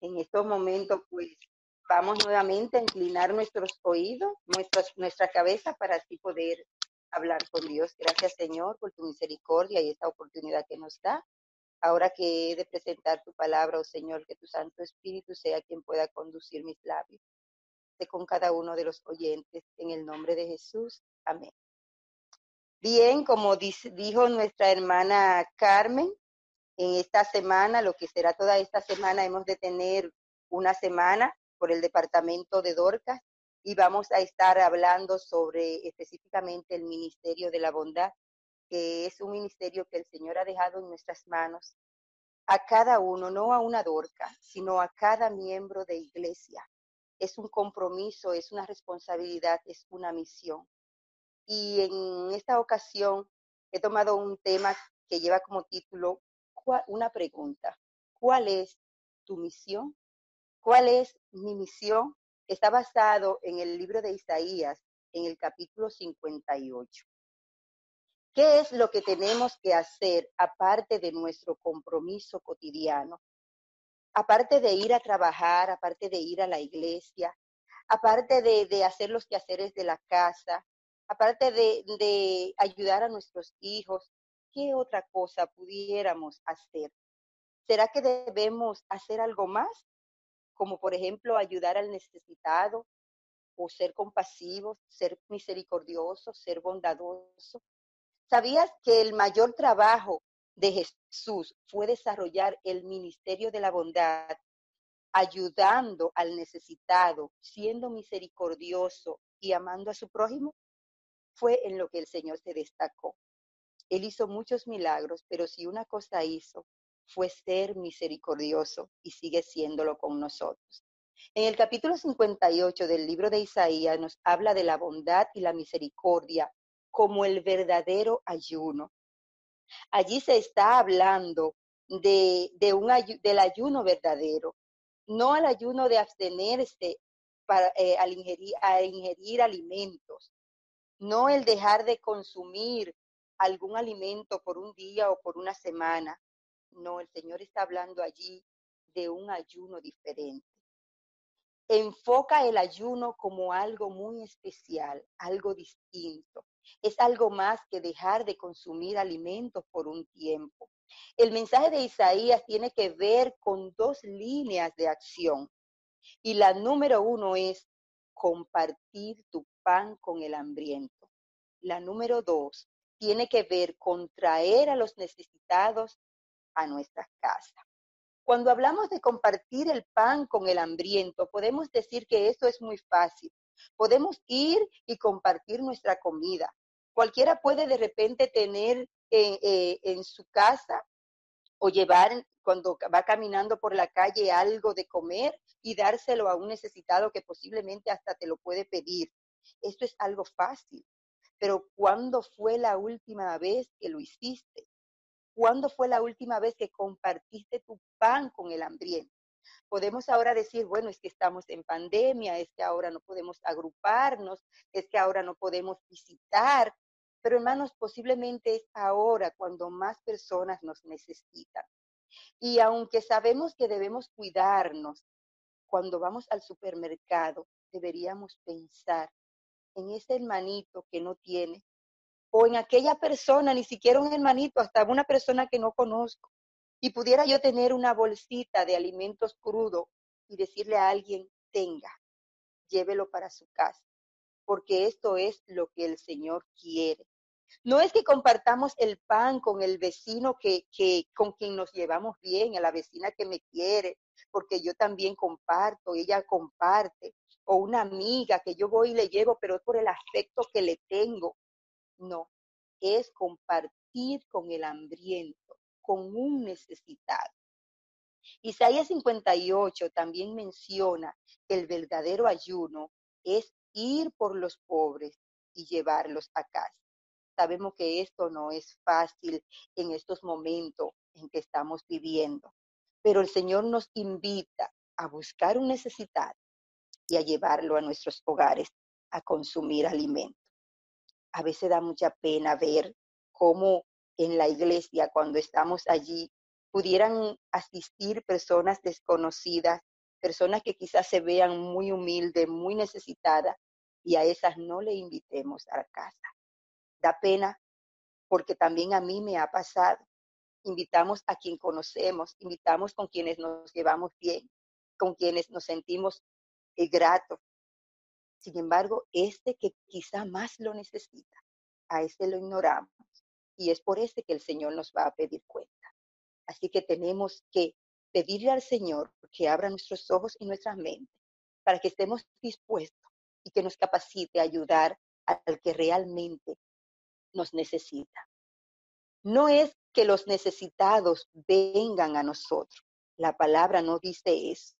En estos momentos, pues, vamos nuevamente a inclinar nuestros oídos, nuestras, nuestra cabeza para así poder hablar con Dios. Gracias, Señor, por tu misericordia y esta oportunidad que nos da. Ahora que he de presentar tu palabra, oh Señor, que tu Santo Espíritu sea quien pueda conducir mis labios. Sé con cada uno de los oyentes, en el nombre de Jesús. Amén. Bien, como dijo nuestra hermana Carmen, en esta semana, lo que será toda esta semana, hemos de tener una semana por el departamento de Dorcas y vamos a estar hablando sobre específicamente el Ministerio de la Bondad, que es un ministerio que el Señor ha dejado en nuestras manos a cada uno, no a una Dorca, sino a cada miembro de iglesia. Es un compromiso, es una responsabilidad, es una misión. Y en esta ocasión he tomado un tema que lleva como título una pregunta. ¿Cuál es tu misión? ¿Cuál es mi misión? Está basado en el libro de Isaías, en el capítulo 58. ¿Qué es lo que tenemos que hacer aparte de nuestro compromiso cotidiano? Aparte de ir a trabajar, aparte de ir a la iglesia, aparte de, hacer los quehaceres de la casa, aparte de, de ayudar a nuestros hijos, ¿qué otra cosa pudiéramos hacer? ¿Será que debemos hacer algo más? Como por ejemplo ayudar al necesitado o ser compasivos, ser misericordiosos, ser bondadosos. ¿Sabías que el mayor trabajo de Jesús fue desarrollar el ministerio de la bondad, ayudando al necesitado, siendo misericordioso y amando a su prójimo? Fue en lo que el Señor se destacó. Él hizo muchos milagros, pero si una cosa hizo fue ser misericordioso y sigue siéndolo con nosotros. En el capítulo 58 del libro de Isaías nos habla de la bondad y la misericordia como el verdadero ayuno. Allí se está hablando de, del ayuno verdadero, no al ayuno de abstenerse para, eh, al ingerir, a ingerir alimentos, no el dejar de consumir algún alimento por un día o por una semana. No, el Señor está hablando allí de un ayuno diferente. Enfoca el ayuno como algo muy especial, algo distinto. Es algo más que dejar de consumir alimentos por un tiempo. El mensaje de Isaías tiene que ver con dos líneas de acción. Y la número uno es compartir tu pan con el hambriento. La número dos, tiene que ver con traer a los necesitados a nuestras casas. Cuando hablamos de compartir el pan con el hambriento, podemos decir que eso es muy fácil. Podemos ir y compartir nuestra comida. Cualquiera puede de repente tener eh, eh, en su casa o llevar cuando va caminando por la calle algo de comer y dárselo a un necesitado que posiblemente hasta te lo puede pedir. Esto es algo fácil. Pero ¿cuándo fue la última vez que lo hiciste? ¿Cuándo fue la última vez que compartiste tu pan con el hambriento? Podemos ahora decir, bueno, es que estamos en pandemia, es que ahora no podemos agruparnos, es que ahora no podemos visitar, pero hermanos, posiblemente es ahora cuando más personas nos necesitan. Y aunque sabemos que debemos cuidarnos, cuando vamos al supermercado, deberíamos pensar en ese hermanito que no tiene, o en aquella persona, ni siquiera un hermanito, hasta una persona que no conozco, y pudiera yo tener una bolsita de alimentos crudos y decirle a alguien, tenga, llévelo para su casa, porque esto es lo que el Señor quiere. No es que compartamos el pan con el vecino que, que, con quien nos llevamos bien, a la vecina que me quiere, porque yo también comparto, ella comparte, o una amiga que yo voy y le llevo, pero es por el afecto que le tengo. No, es compartir con el hambriento, con un necesitado. Isaías 58 también menciona que el verdadero ayuno es ir por los pobres y llevarlos a casa. Sabemos que esto no es fácil en estos momentos en que estamos viviendo, pero el Señor nos invita a buscar un necesitado y a llevarlo a nuestros hogares a consumir alimento. A veces da mucha pena ver cómo en la iglesia, cuando estamos allí, pudieran asistir personas desconocidas, personas que quizás se vean muy humildes, muy necesitadas, y a esas no le invitemos a la casa. Da pena porque también a mí me ha pasado. Invitamos a quien conocemos, invitamos con quienes nos llevamos bien, con quienes nos sentimos eh, gratos. Sin embargo, este que quizá más lo necesita, a este lo ignoramos. Y es por este que el Señor nos va a pedir cuenta. Así que tenemos que pedirle al Señor que abra nuestros ojos y nuestras mentes para que estemos dispuestos y que nos capacite a ayudar al que realmente nos necesita. No es que los necesitados vengan a nosotros. La palabra no dice eso.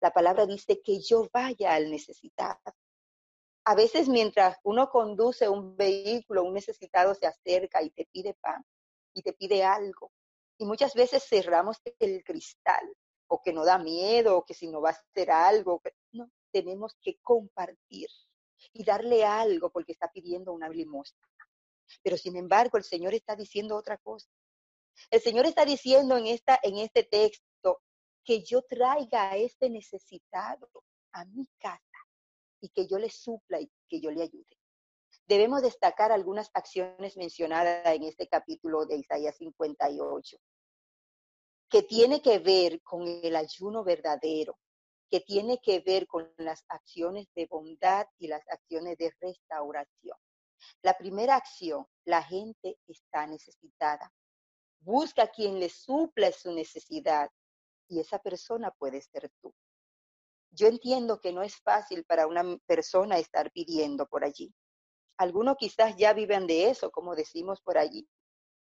La palabra dice que yo vaya al necesitado. A veces mientras uno conduce un vehículo, un necesitado se acerca y te pide pan y te pide algo. Y muchas veces cerramos el cristal o que no da miedo o que si no va a hacer algo. No, tenemos que compartir y darle algo porque está pidiendo una limosna. Pero sin embargo, el Señor está diciendo otra cosa. El Señor está diciendo en, esta, en este texto que yo traiga a este necesitado a mi casa y que yo le supla y que yo le ayude. Debemos destacar algunas acciones mencionadas en este capítulo de Isaías 58, que tiene que ver con el ayuno verdadero, que tiene que ver con las acciones de bondad y las acciones de restauración. La primera acción, la gente está necesitada. Busca a quien le supla su necesidad y esa persona puede ser tú. Yo entiendo que no es fácil para una persona estar pidiendo por allí. Algunos quizás ya viven de eso, como decimos por allí,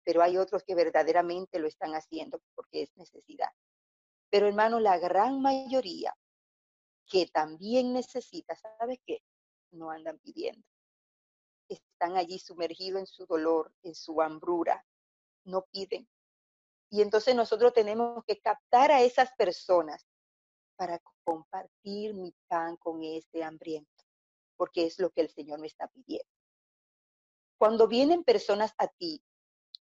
pero hay otros que verdaderamente lo están haciendo porque es necesidad. Pero hermano, la gran mayoría que también necesita, ¿sabes qué? No andan pidiendo. Están allí sumergidos en su dolor, en su hambrura, no piden. Y entonces nosotros tenemos que captar a esas personas para compartir mi pan con ese hambriento, porque es lo que el Señor me está pidiendo. Cuando vienen personas a ti,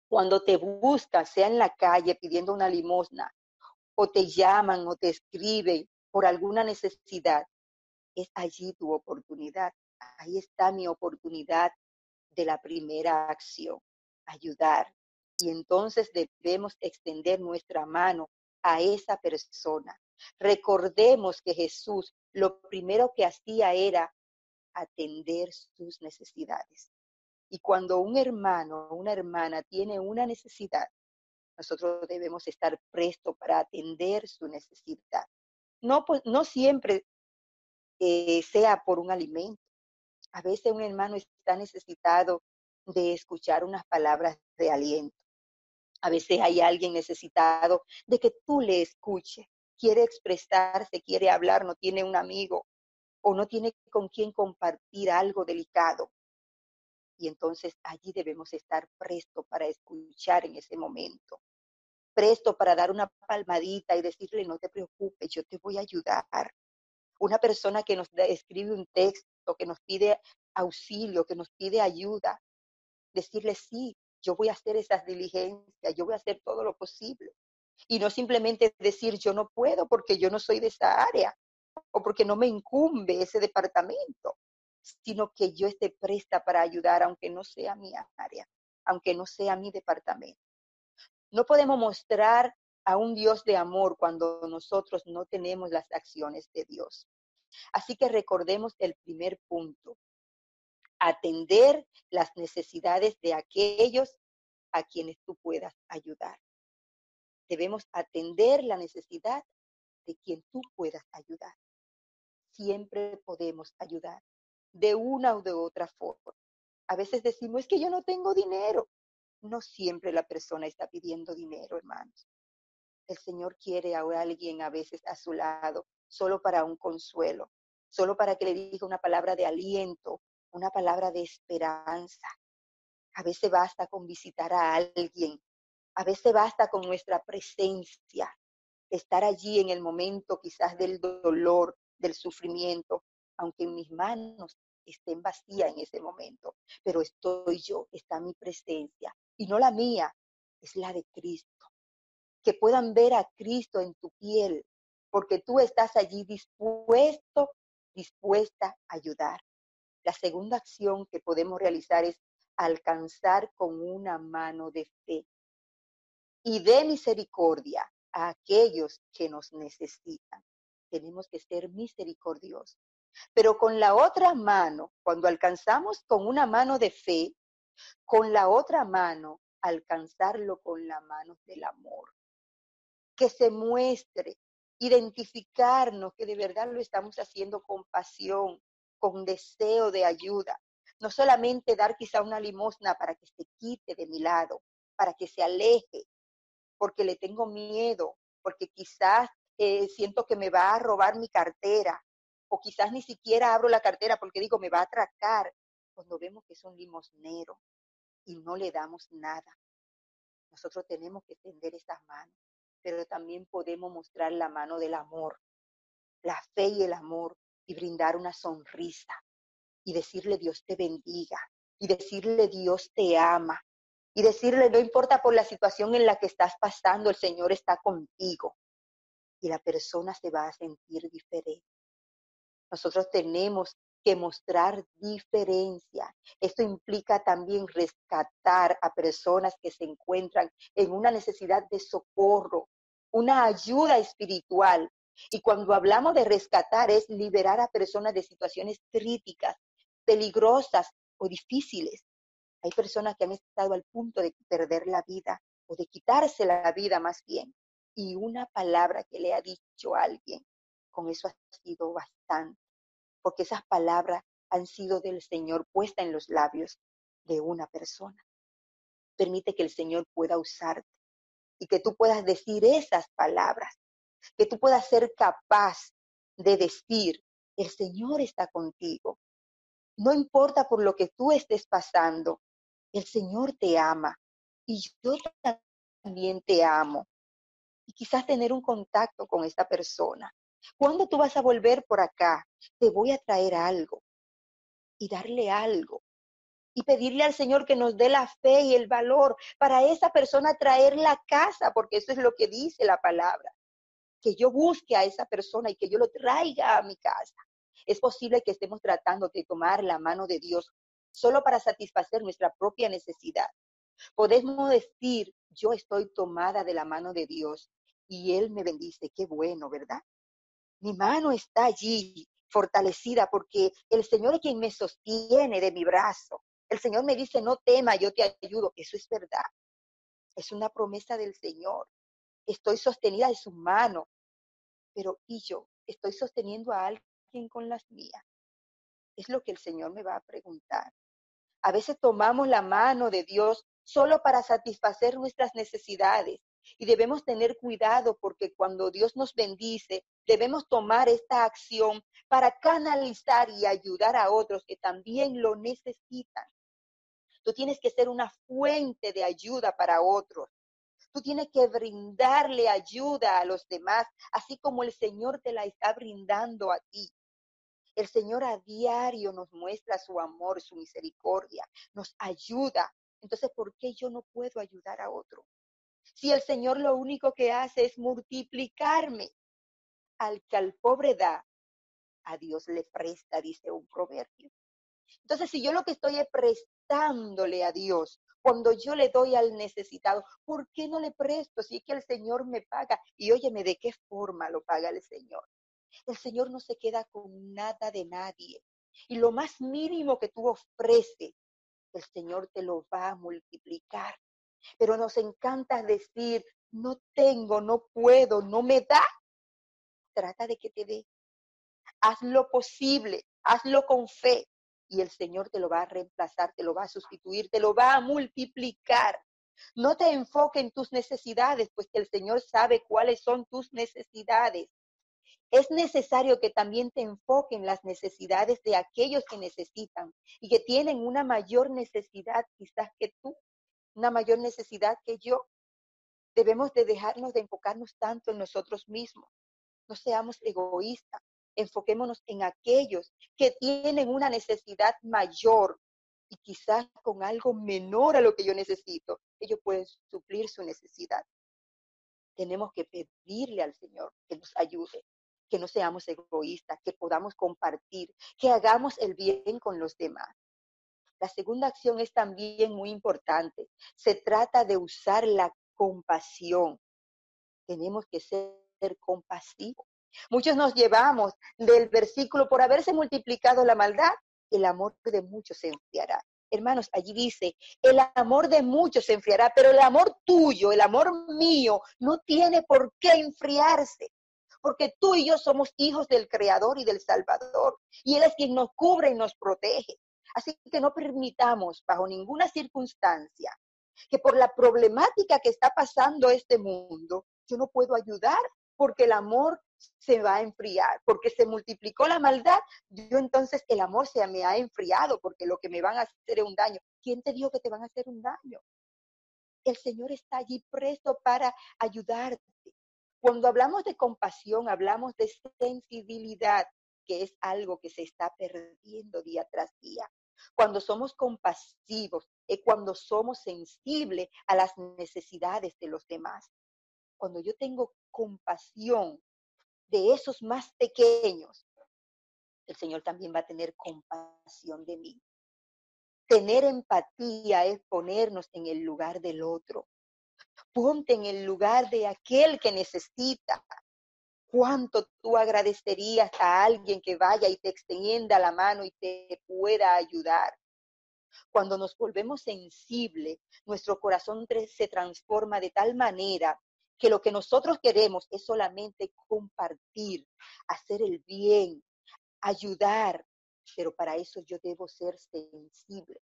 cuando te buscan, sea en la calle pidiendo una limosna, o te llaman o te escriben por alguna necesidad, es allí tu oportunidad. Ahí está mi oportunidad de la primera acción, ayudar. Y entonces debemos extender nuestra mano a esa persona. Recordemos que Jesús lo primero que hacía era atender sus necesidades. Y cuando un hermano o una hermana tiene una necesidad, nosotros debemos estar prestos para atender su necesidad. No, no siempre eh, sea por un alimento. A veces un hermano está necesitado de escuchar unas palabras de aliento. A veces hay alguien necesitado de que tú le escuches. Quiere expresarse, quiere hablar, no tiene un amigo o no tiene con quien compartir algo delicado. Y entonces allí debemos estar presto para escuchar en ese momento. Presto para dar una palmadita y decirle, no te preocupes, yo te voy a ayudar. Una persona que nos escribe un texto, que nos pide auxilio, que nos pide ayuda, decirle, sí, yo voy a hacer esas diligencias, yo voy a hacer todo lo posible. Y no simplemente decir, yo no puedo porque yo no soy de esa área o porque no me incumbe ese departamento, sino que yo esté presta para ayudar aunque no sea mi área, aunque no sea mi departamento. No podemos mostrar a un Dios de amor cuando nosotros no tenemos las acciones de Dios. Así que recordemos el primer punto, atender las necesidades de aquellos a quienes tú puedas ayudar. Debemos atender la necesidad de quien tú puedas ayudar. Siempre podemos ayudar de una o de otra forma. A veces decimos, es que yo no tengo dinero. No siempre la persona está pidiendo dinero, hermanos. El Señor quiere a alguien a veces a su lado, solo para un consuelo, solo para que le diga una palabra de aliento, una palabra de esperanza. A veces basta con visitar a alguien, a veces basta con nuestra presencia, estar allí en el momento quizás del dolor, del sufrimiento, aunque mis manos estén vacías en ese momento, pero estoy yo, está mi presencia, y no la mía, es la de Cristo. que puedan ver a Cristo en tu piel, porque tú estás allí dispuesto, dispuesta a ayudar. La segunda acción que podemos realizar es alcanzar con una mano de fe y de misericordia a aquellos que nos necesitan. Tenemos que ser misericordiosos. Pero con la otra mano, cuando alcanzamos con una mano de fe, con la otra mano, alcanzarlo con la mano del amor. Que se muestre, identificarnos que de verdad lo estamos haciendo con pasión, con deseo de ayuda. No solamente dar quizá una limosna para que se quite de mi lado, para que se aleje, porque le tengo miedo, porque quizás eh, siento que me va a robar mi cartera, o quizás ni siquiera abro la cartera porque digo, me va a atracar, cuando vemos que es un limosnero y no le damos nada. Nosotros tenemos que tender esas manos, pero también podemos mostrar la mano del amor, la fe y el amor, y brindar una sonrisa, y decirle Dios te bendiga, y decirle Dios te ama, y decirle no importa por la situación en la que estás pasando, el Señor está contigo. Y la persona se va a sentir diferente. Nosotros tenemos que mostrar diferencia. Esto implica también rescatar a personas que se encuentran en una necesidad de socorro, una ayuda espiritual. Y cuando hablamos de rescatar es liberar a personas de situaciones críticas, peligrosas o difíciles. Hay personas que han estado al punto de perder la vida o de quitarse la vida más bien. Y una palabra que le ha dicho alguien, con eso ha sido bastante porque esas palabras han sido del Señor puestas en los labios de una persona. Permite que el Señor pueda usarte y que tú puedas decir esas palabras, que tú puedas ser capaz de decir, el Señor está contigo. No importa por lo que tú estés pasando, el Señor te ama y yo también te amo. Y quizás tener un contacto con esta persona ¿Cuándo tú vas a volver por acá? Te voy a traer algo y darle algo y pedirle al Señor que nos dé la fe y el valor para esa persona traer la casa, porque eso es lo que dice la palabra. Que yo busque a esa persona y que yo lo traiga a mi casa. Es posible que estemos tratando de tomar la mano de Dios solo para satisfacer nuestra propia necesidad. Podemos decir, yo estoy tomada de la mano de Dios y Él me bendice. Qué bueno, ¿verdad? Mi mano está allí fortalecida porque el Señor es quien me sostiene de mi brazo. El Señor me dice, no tema, yo te ayudo. Eso es verdad. Es una promesa del Señor. Estoy sostenida de su mano. Pero ¿y yo? ¿Estoy sosteniendo a alguien con las mías? Es lo que el Señor me va a preguntar. A veces tomamos la mano de Dios solo para satisfacer nuestras necesidades, y debemos tener cuidado porque cuando Dios nos bendice, debemos tomar esta acción para canalizar y ayudar a otros que también lo necesitan. Tú tienes que ser una fuente de ayuda para otros. Tú tienes que brindarle ayuda a los demás, así como el Señor te la está brindando a ti. El Señor a diario nos muestra su amor, su misericordia, nos ayuda. Entonces, ¿por qué yo no puedo ayudar a otro? Si el Señor lo único que hace es multiplicarme, al que al pobre da, a Dios le presta, dice un proverbio. Entonces, si yo lo que estoy es prestándole a Dios, cuando yo le doy al necesitado, ¿por qué no le presto si es que el Señor me paga? Y óyeme, ¿de qué forma lo paga el Señor? El Señor no se queda con nada de nadie. Y lo más mínimo que tú ofreces, el Señor te lo va a multiplicar pero nos encanta decir, no tengo, no puedo, no me da. Trata de que te dé. Haz lo posible, hazlo con fe y el Señor te lo va a reemplazar, te lo va a sustituir, te lo va a multiplicar. No te enfoque en tus necesidades, pues el Señor sabe cuáles son tus necesidades. Es necesario que también te enfoque en las necesidades de aquellos que necesitan y que tienen una mayor necesidad quizás que tú una mayor necesidad que yo. Debemos de dejarnos de enfocarnos tanto en nosotros mismos. No seamos egoístas. Enfoquémonos en aquellos que tienen una necesidad mayor y quizás con algo menor a lo que yo necesito, ellos pueden suplir su necesidad. tenemos que pedirle al Señor que nos ayude, que no seamos egoístas, que podamos compartir, que hagamos el bien con los demás. La segunda acción es también muy importante. Se trata de usar la compasión. Tenemos que ser compasivos. Muchos nos llevamos del versículo, por haberse multiplicado la maldad, el amor de muchos se enfriará. Hermanos, allí dice, el amor de muchos se enfriará, pero el amor tuyo, el amor mío, no tiene por qué enfriarse, porque tú y yo somos hijos del Creador y del Salvador, y Él es quien nos cubre y nos protege. Así que no permitamos bajo ninguna circunstancia que por la problemática que está pasando este mundo, yo no puedo ayudar porque el amor se va a enfriar, porque se multiplicó la maldad, yo entonces el amor se me ha enfriado, porque lo que me van a hacer es un daño. ¿Quién te dijo que te van a hacer un daño? El Señor está allí presto para ayudarte. Cuando hablamos de compasión, hablamos de sensibilidad, que es algo que se está perdiendo día tras día. Cuando somos compasivos, es cuando somos sensibles a las necesidades de los demás. Cuando yo tengo compasión de esos más pequeños, el Señor también va a tener compasión de mí. Tener empatía es ponernos en el lugar del otro. Ponte en el lugar de aquel que necesita. ¿Cuánto tú agradecerías a alguien que vaya y te extienda la mano y te pueda ayudar? Cuando nos volvemos sensibles, nuestro corazón se transforma de tal manera que lo que nosotros queremos es solamente compartir, hacer el bien, ayudar, pero para eso yo debo ser sensible,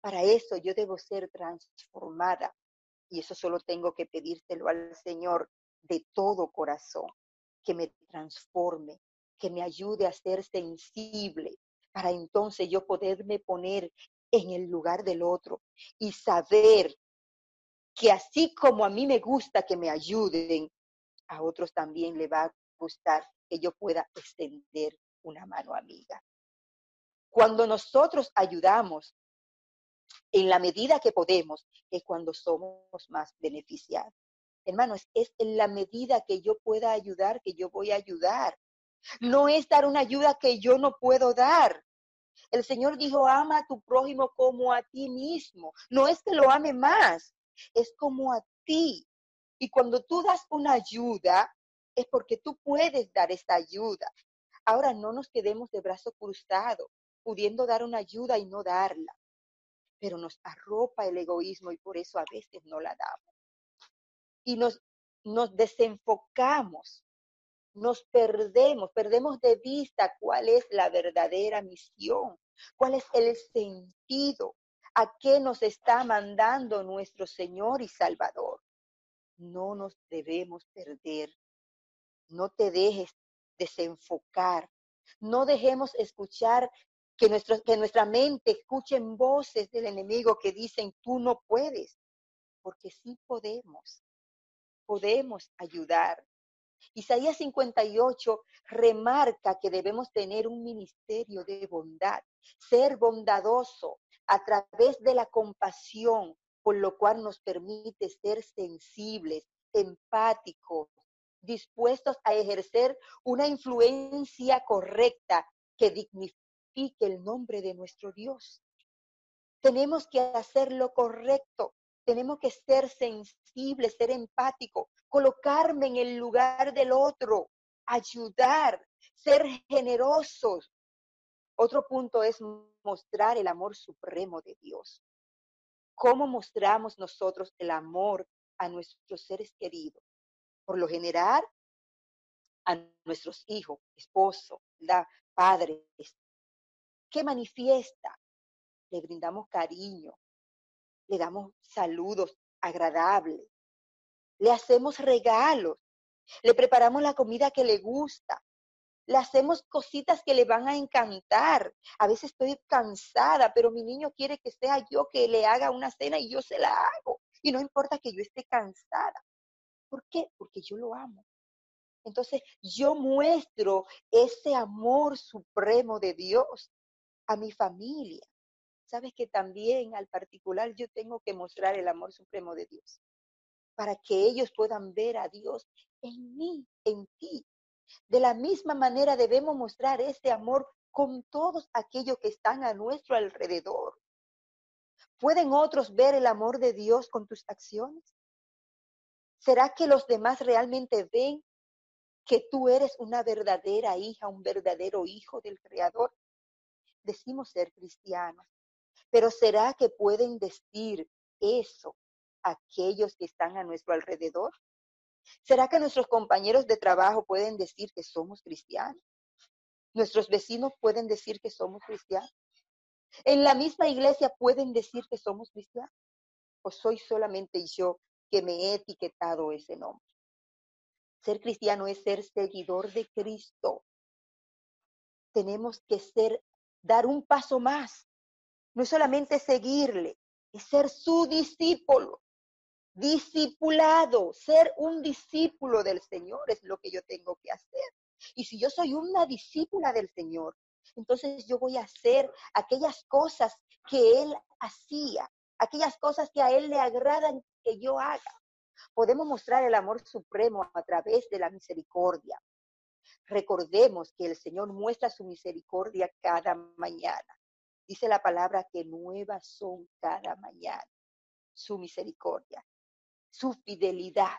para eso yo debo ser transformada y eso solo tengo que pedírselo al Señor de todo corazón, que me transforme, que me ayude a ser sensible, para entonces yo poderme poner en el lugar del otro y saber que así como a mí me gusta que me ayuden, a otros también le va a gustar que yo pueda extender una mano amiga. Cuando nosotros ayudamos en la medida que podemos, es cuando somos más beneficiados. Hermanos, es en la medida que yo pueda ayudar que yo voy a ayudar. No es dar una ayuda que yo no puedo dar. El Señor dijo, ama a tu prójimo como a ti mismo. No es que lo ame más, es como a ti. Y cuando tú das una ayuda, es porque tú puedes dar esta ayuda. Ahora no nos quedemos de brazo cruzado, pudiendo dar una ayuda y no darla. Pero nos arropa el egoísmo y por eso a veces no la damos. Y nos, nos desenfocamos, nos perdemos, perdemos de vista cuál es la verdadera misión, cuál es el sentido a qué nos está mandando nuestro Señor y Salvador. No nos debemos perder. No te dejes desenfocar. No dejemos escuchar que, que nuestra mente escuchen voces del enemigo que dicen, tú no puedes, porque sí podemos. Podemos ayudar. Isaías 58 remarca que debemos tener un ministerio de bondad, ser bondadoso, a través de la compasión, por lo cual nos permite ser sensibles, empáticos, dispuestos a ejercer una influencia correcta que dignifique el nombre de nuestro Dios. Tenemos que hacer lo correcto, tenemos que ser sensibles, ser empáticos, colocarme en el lugar del otro, ayudar, ser generosos, otro punto es mostrar el amor supremo de Dios. ¿Cómo mostramos nosotros el amor a nuestros seres queridos? Por lo general, a nuestros hijos, esposo, padres. ¿Qué manifiesta? Le brindamos cariño, le damos saludos agradables, le hacemos regalos, le preparamos la comida que le gusta, le hacemos cositas que le van a encantar. A veces estoy cansada, pero mi niño quiere que sea yo que le haga una cena y yo se la hago. Y no importa que yo esté cansada. ¿Por qué? Porque yo lo amo. Entonces yo muestro ese amor supremo de Dios a mi familia. Sabes que también al particular yo tengo que mostrar el amor supremo de Dios para que ellos puedan ver a Dios en mí, en ti. De la misma manera debemos mostrar ese amor con todos aquellos que están a nuestro alrededor. ¿Pueden otros ver el amor de Dios con tus acciones? ¿Será que los demás realmente ven que tú eres una verdadera hija, un verdadero hijo del Creador? Decimos ser cristianos, pero ¿será que pueden decir eso aquellos que están a nuestro alrededor? ¿Será que nuestros compañeros de trabajo pueden decir que somos cristianos? ¿Nuestros vecinos pueden decir que somos cristianos? ¿En la misma iglesia pueden decir que somos cristianos? ¿O soy solamente yo que me he etiquetado ese nombre? Ser cristiano es ser seguidor de Cristo. Tenemos que ser, dar un paso más. No es solamente seguirle, es ser su discípulo discipulado, ser un discípulo del Señor es lo que yo tengo que hacer. Y si yo soy una discípula del Señor, entonces yo voy a hacer aquellas cosas que Él hacía, aquellas cosas que a Él le agradan que yo haga. Podemos mostrar el amor supremo a través de la misericordia. Recordemos que el Señor muestra su misericordia cada mañana. Dice la palabra que nuevas son cada mañana su misericordia su fidelidad.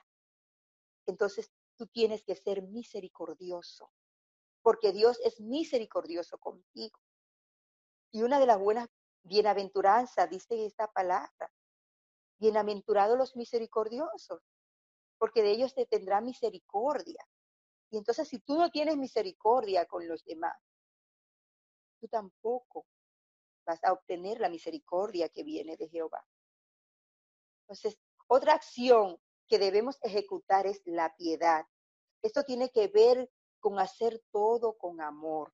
Entonces tú tienes que ser misericordioso, porque Dios es misericordioso contigo. Y una de las buenas bienaventuranzas dice esta palabra, bienaventurados los misericordiosos, porque de ellos te tendrá misericordia. Y entonces si tú no tienes misericordia con los demás, tú tampoco vas a obtener la misericordia que viene de Jehová. Entonces, otra acción que debemos ejecutar es la piedad. Esto tiene que ver con hacer todo con amor.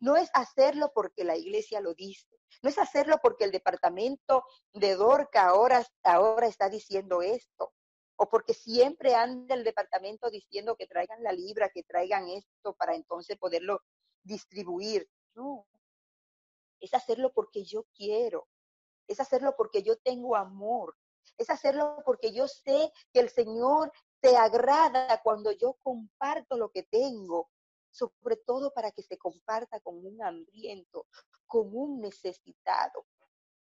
No es hacerlo porque la iglesia lo dice, no es hacerlo porque el departamento de Dorca ahora, ahora está diciendo esto, o porque siempre anda el departamento diciendo que traigan la libra, que traigan esto para entonces poderlo distribuir. No, es hacerlo porque yo quiero, es hacerlo porque yo tengo amor, es hacerlo porque yo sé que el Señor te agrada cuando yo comparto lo que tengo, sobre todo para que se comparta con un hambriento, con un necesitado.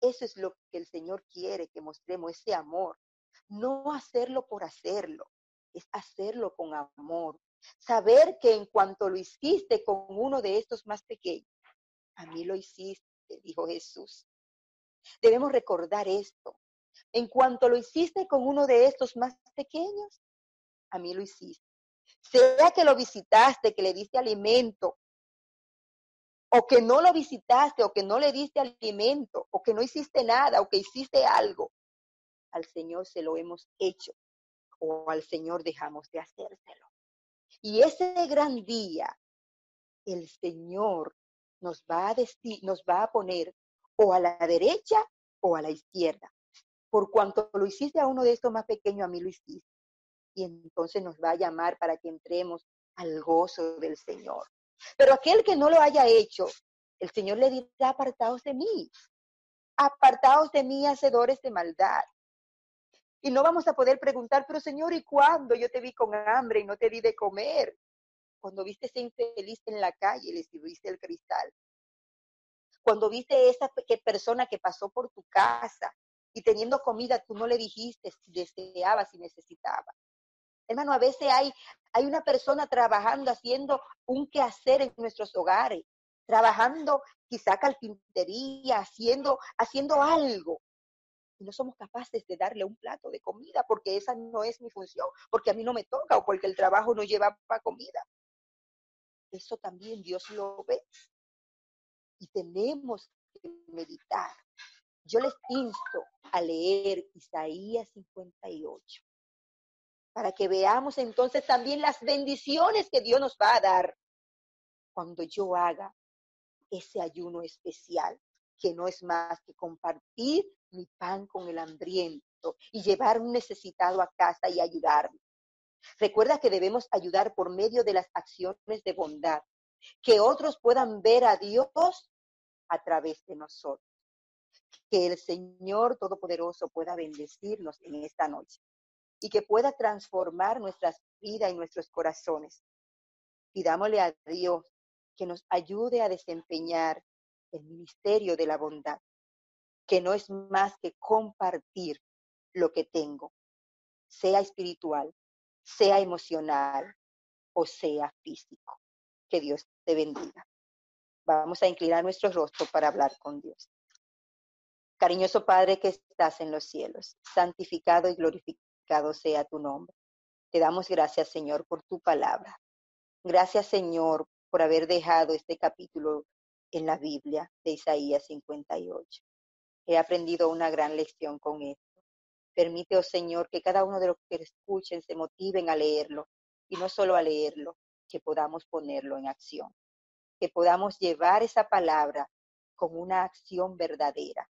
Eso es lo que el Señor quiere que mostremos, ese amor. No hacerlo por hacerlo, es hacerlo con amor. Saber que en cuanto lo hiciste con uno de estos más pequeños, a mí lo hiciste, dijo Jesús. Debemos recordar esto. En cuanto lo hiciste con uno de estos más pequeños, a mí lo hiciste. Sea que lo visitaste, que le diste alimento, o que no lo visitaste, o que no le diste alimento, o que no hiciste nada, o que hiciste algo, al Señor se lo hemos hecho, o al Señor dejamos de hacérselo. Y ese gran día, el Señor nos va a, nos va a poner o a la derecha o a la izquierda por cuanto lo hiciste a uno de estos más pequeños, a mí lo hiciste. Y entonces nos va a llamar para que entremos al gozo del Señor. Pero aquel que no lo haya hecho, el Señor le dirá, apartaos de mí, apartaos de mí, hacedores de maldad. Y no vamos a poder preguntar, pero Señor, ¿y cuándo yo te vi con hambre y no te di de comer? Cuando viste ese infeliz en la calle y le sirviste el cristal. Cuando viste esa persona que pasó por tu casa y teniendo comida tú no le dijiste si deseaba, si necesitaba. Hermano, a veces hay, hay una persona trabajando, haciendo un quehacer en nuestros hogares, trabajando quizá carpintería, haciendo, haciendo algo. Y no somos capaces de darle un plato de comida porque esa no es mi función, porque a mí no me toca o porque el trabajo no lleva comida. Eso también Dios lo ve. Y tenemos que meditar yo les insto a leer Isaías 58 para que veamos entonces también las bendiciones que Dios nos va a dar cuando yo haga ese ayuno especial, que no es más que compartir mi pan con el hambriento y llevar un necesitado a casa y ayudarme. Recuerda que debemos ayudar por medio de las acciones de bondad, que otros puedan ver a Dios a través de nosotros que el Señor Todopoderoso pueda bendecirnos en esta noche. y que pueda transformar nuestras vidas y nuestros corazones. Pidámosle a Dios que nos ayude a desempeñar el ministerio de la bondad, que no es más que compartir lo que tengo, sea espiritual, sea emocional o sea físico. Que Dios te bendiga. Vamos a inclinar nuestro rostro para hablar con Dios. Cariñoso Padre que estás en los cielos, santificado y glorificado sea tu nombre. Te damos gracias, Señor, por tu palabra. Gracias, Señor, por haber dejado este capítulo en la Biblia de Isaías 58. He aprendido una gran lección con esto. Permite, oh Señor, que cada uno de los que escuchen se motiven a leerlo y no solo a leerlo, que podamos ponerlo en acción, que podamos llevar esa palabra con una acción verdadera,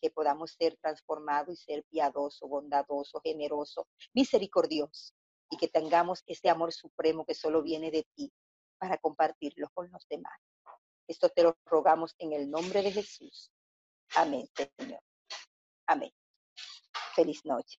que podamos ser transformados y ser piadoso, bondadoso, generoso, misericordioso y que tengamos ese amor supremo que solo viene de ti para compartirlo con los demás. Esto te lo rogamos en el nombre de Jesús. Amén, Señor. Amén. Feliz noche.